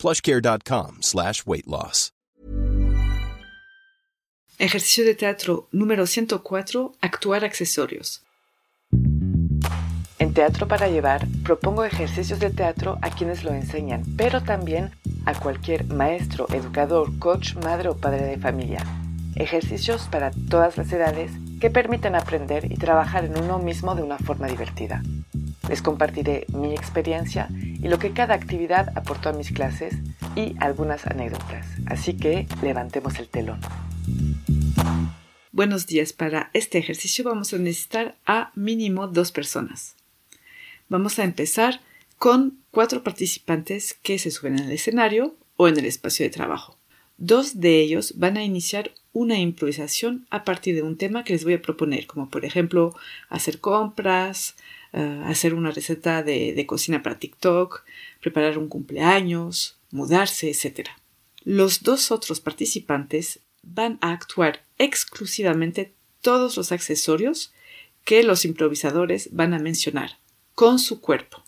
plushcare.com slash weight loss. Ejercicio de teatro número 104, actuar accesorios. En Teatro para Llevar propongo ejercicios de teatro a quienes lo enseñan, pero también a cualquier maestro, educador, coach, madre o padre de familia. Ejercicios para todas las edades que permiten aprender y trabajar en uno mismo de una forma divertida. Les compartiré mi experiencia y lo que cada actividad aportó a mis clases y algunas anécdotas. Así que levantemos el telón. Buenos días. Para este ejercicio vamos a necesitar a mínimo dos personas. Vamos a empezar con cuatro participantes que se suben al escenario o en el espacio de trabajo. Dos de ellos van a iniciar una improvisación a partir de un tema que les voy a proponer, como por ejemplo hacer compras, eh, hacer una receta de, de cocina para TikTok, preparar un cumpleaños, mudarse, etc. Los dos otros participantes van a actuar exclusivamente todos los accesorios que los improvisadores van a mencionar con su cuerpo.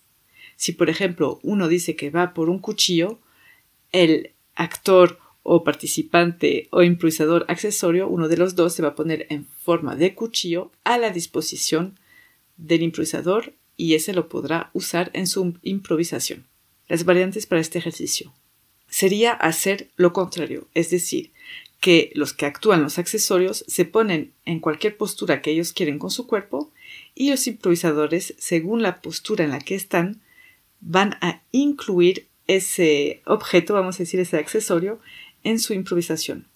Si por ejemplo uno dice que va por un cuchillo, el actor o participante o improvisador accesorio, uno de los dos se va a poner en forma de cuchillo a la disposición del improvisador y ese lo podrá usar en su improvisación. Las variantes para este ejercicio sería hacer lo contrario, es decir, que los que actúan los accesorios se ponen en cualquier postura que ellos quieren con su cuerpo y los improvisadores, según la postura en la que están, van a incluir ese objeto, vamos a decir, ese accesorio, en su improvisación.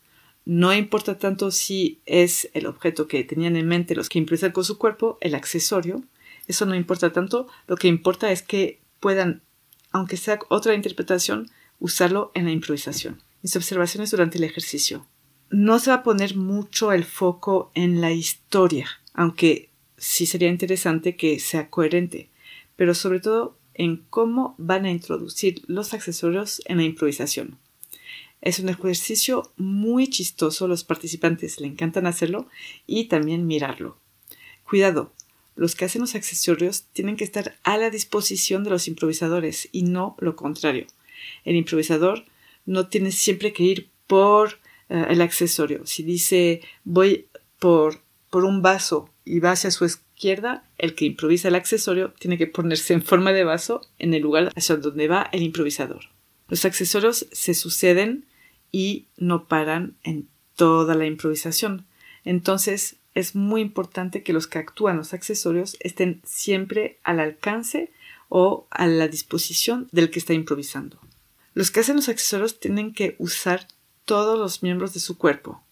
No importa tanto si es el objeto que tenían en mente los que improvisan con su cuerpo, el accesorio, eso no importa tanto, lo que importa es que puedan, aunque sea otra interpretación, usarlo en la improvisación. Mis observaciones durante el ejercicio. No se va a poner mucho el foco en la historia, aunque sí sería interesante que sea coherente, pero sobre todo en cómo van a introducir los accesorios en la improvisación. Es un ejercicio muy chistoso, los participantes le encantan hacerlo y también mirarlo. Cuidado, los que hacen los accesorios tienen que estar a la disposición de los improvisadores y no lo contrario. El improvisador no tiene siempre que ir por eh, el accesorio. Si dice voy por, por un vaso y va hacia su izquierda, el que improvisa el accesorio tiene que ponerse en forma de vaso en el lugar hacia donde va el improvisador. Los accesorios se suceden y no paran en toda la improvisación. Entonces es muy importante que los que actúan los accesorios estén siempre al alcance o a la disposición del que está improvisando. Los que hacen los accesorios tienen que usar todos los miembros de su cuerpo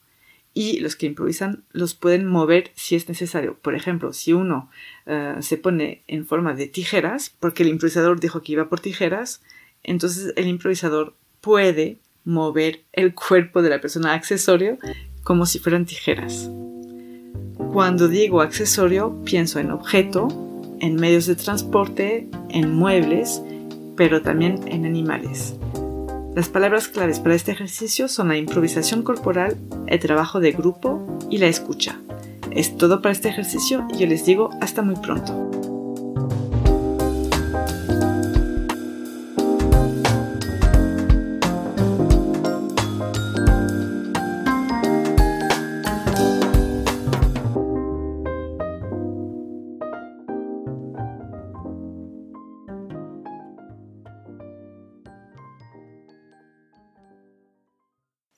y los que improvisan los pueden mover si es necesario. Por ejemplo, si uno eh, se pone en forma de tijeras, porque el improvisador dijo que iba por tijeras, entonces el improvisador puede mover el cuerpo de la persona accesorio como si fueran tijeras. Cuando digo accesorio, pienso en objeto, en medios de transporte, en muebles, pero también en animales. Las palabras claves para este ejercicio son la improvisación corporal, el trabajo de grupo y la escucha. Es todo para este ejercicio y yo les digo hasta muy pronto.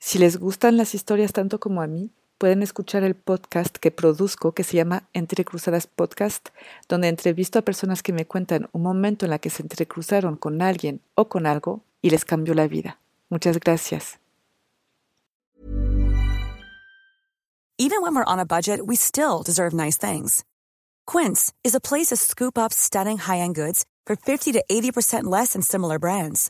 Si les gustan las historias tanto como a mí, pueden escuchar el podcast que produzco que se llama Entre Cruzadas Podcast, donde entrevisto a personas que me cuentan un momento en la que se entrecruzaron con alguien o con algo y les cambió la vida. Muchas gracias. Even when we're on a budget, we still deserve nice things. Quince is a place to scoop up stunning high-end goods for 50 to 80% less than similar brands.